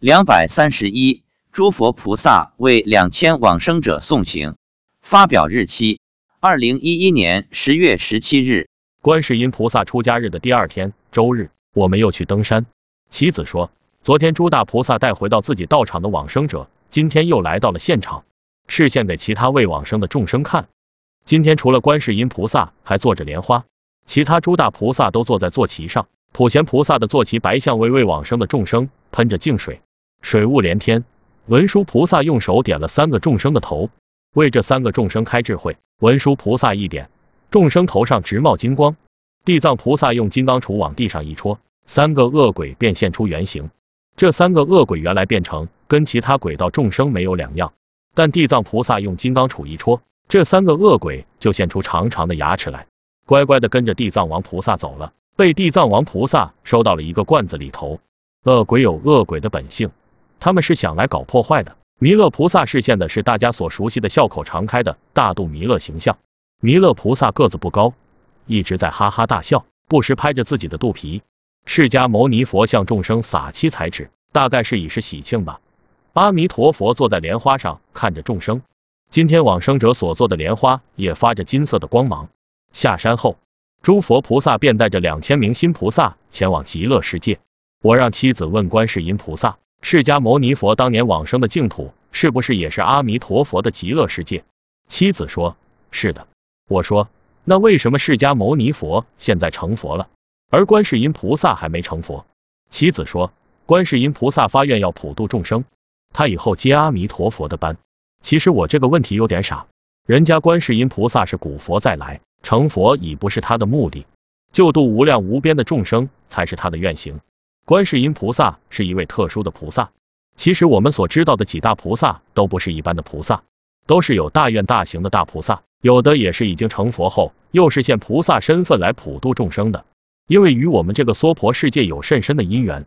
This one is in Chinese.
两百三十一，诸佛菩萨为两千往生者送行。发表日期：二零一一年十月十七日。观世音菩萨出家日的第二天，周日，我们又去登山。妻子说，昨天诸大菩萨带回到自己道场的往生者，今天又来到了现场，示现给其他未往生的众生看。今天除了观世音菩萨，还坐着莲花，其他诸大菩萨都坐在坐骑上。普贤菩萨的坐骑白象为未往生的众生喷着净水。水雾连天，文殊菩萨用手点了三个众生的头，为这三个众生开智慧。文殊菩萨一点，众生头上直冒金光。地藏菩萨用金刚杵往地上一戳，三个恶鬼便现出原形。这三个恶鬼原来变成跟其他鬼道众生没有两样，但地藏菩萨用金刚杵一戳，这三个恶鬼就现出长长的牙齿来，乖乖的跟着地藏王菩萨走了，被地藏王菩萨收到了一个罐子里头。恶鬼有恶鬼的本性。他们是想来搞破坏的。弥勒菩萨示现的是大家所熟悉的笑口常开的大肚弥勒形象。弥勒菩萨个子不高，一直在哈哈大笑，不时拍着自己的肚皮。释迦牟尼佛向众生撒七彩纸，大概是以示喜庆吧。阿弥陀佛坐在莲花上看着众生。今天往生者所做的莲花也发着金色的光芒。下山后，诸佛菩萨便带着两千名新菩萨前往极乐世界。我让妻子问观世音菩萨。释迦牟尼佛当年往生的净土，是不是也是阿弥陀佛的极乐世界？妻子说：是的。我说：那为什么释迦牟尼佛现在成佛了，而观世音菩萨还没成佛？妻子说：观世音菩萨发愿要普度众生，他以后接阿弥陀佛的班。其实我这个问题有点傻，人家观世音菩萨是古佛再来，成佛已不是他的目的，救度无量无边的众生才是他的愿行。观世音菩萨是一位特殊的菩萨。其实我们所知道的几大菩萨都不是一般的菩萨，都是有大愿大行的大菩萨，有的也是已经成佛后又是现菩萨身份来普度众生的。因为与我们这个娑婆世界有甚深的因缘，